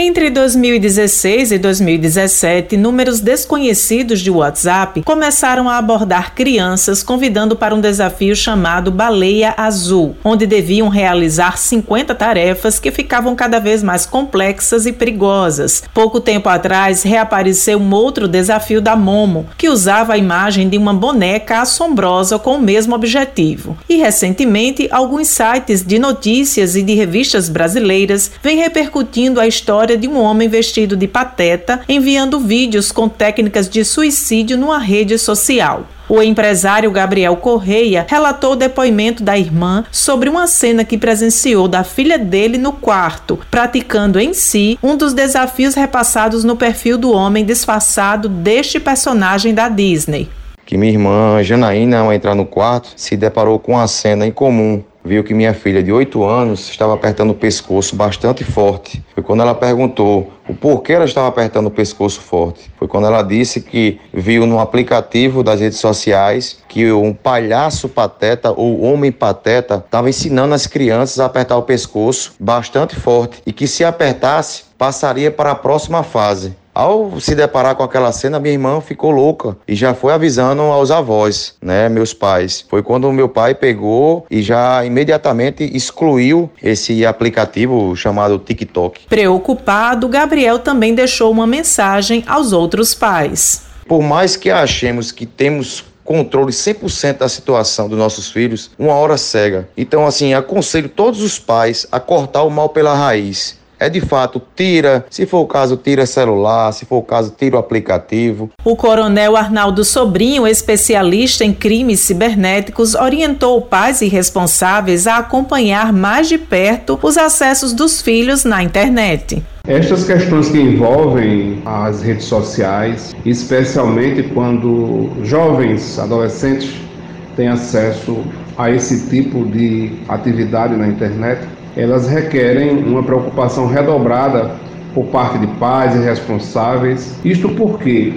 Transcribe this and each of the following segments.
Entre 2016 e 2017, números desconhecidos de WhatsApp começaram a abordar crianças convidando para um desafio chamado Baleia Azul, onde deviam realizar 50 tarefas que ficavam cada vez mais complexas e perigosas. Pouco tempo atrás, reapareceu um outro desafio da Momo, que usava a imagem de uma boneca assombrosa com o mesmo objetivo. E recentemente, alguns sites de notícias e de revistas brasileiras vêm repercutindo a história história de um homem vestido de pateta enviando vídeos com técnicas de suicídio numa rede social. O empresário Gabriel Correia relatou o depoimento da irmã sobre uma cena que presenciou da filha dele no quarto, praticando em si um dos desafios repassados no perfil do homem disfarçado deste personagem da Disney. Que minha irmã Janaína, ao entrar no quarto, se deparou com uma cena incomum viu que minha filha de 8 anos estava apertando o pescoço bastante forte. Foi quando ela perguntou o porquê ela estava apertando o pescoço forte. Foi quando ela disse que viu no aplicativo das redes sociais que um palhaço pateta ou homem pateta estava ensinando as crianças a apertar o pescoço bastante forte e que se apertasse passaria para a próxima fase. Ao se deparar com aquela cena, minha irmã ficou louca e já foi avisando aos avós, né, meus pais. Foi quando meu pai pegou e já imediatamente excluiu esse aplicativo chamado TikTok. Preocupado, Gabriel também deixou uma mensagem aos outros pais. Por mais que achemos que temos controle 100% da situação dos nossos filhos, uma hora cega. Então, assim, aconselho todos os pais a cortar o mal pela raiz é de fato tira, se for o caso, tira celular, se for o caso, tira o aplicativo. O coronel Arnaldo Sobrinho, especialista em crimes cibernéticos, orientou pais e responsáveis a acompanhar mais de perto os acessos dos filhos na internet. Estas questões que envolvem as redes sociais, especialmente quando jovens, adolescentes têm acesso a esse tipo de atividade na internet, elas requerem uma preocupação redobrada por parte de pais e responsáveis. Isto porque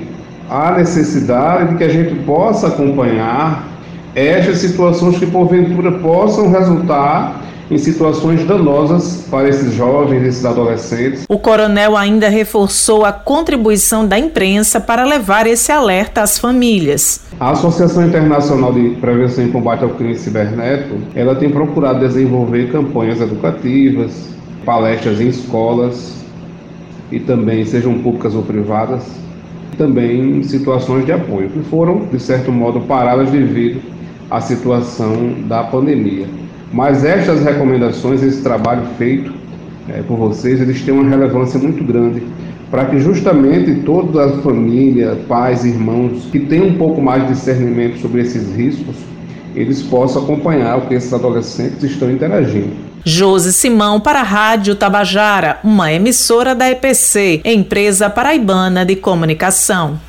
há necessidade de que a gente possa acompanhar estas situações que porventura possam resultar em situações danosas para esses jovens, esses adolescentes. O coronel ainda reforçou a contribuição da imprensa para levar esse alerta às famílias. A Associação Internacional de Prevenção e Combate ao Crime Cibernético, ela tem procurado desenvolver campanhas educativas, palestras em escolas e também sejam públicas ou privadas, também situações de apoio que foram de certo modo paradas devido à situação da pandemia. Mas estas recomendações, esse trabalho feito é, por vocês, eles têm uma relevância muito grande para que justamente toda a família, pais, irmãos, que têm um pouco mais de discernimento sobre esses riscos, eles possam acompanhar o que esses adolescentes estão interagindo. Josi Simão para a Rádio Tabajara, uma emissora da EPC, empresa paraibana de comunicação.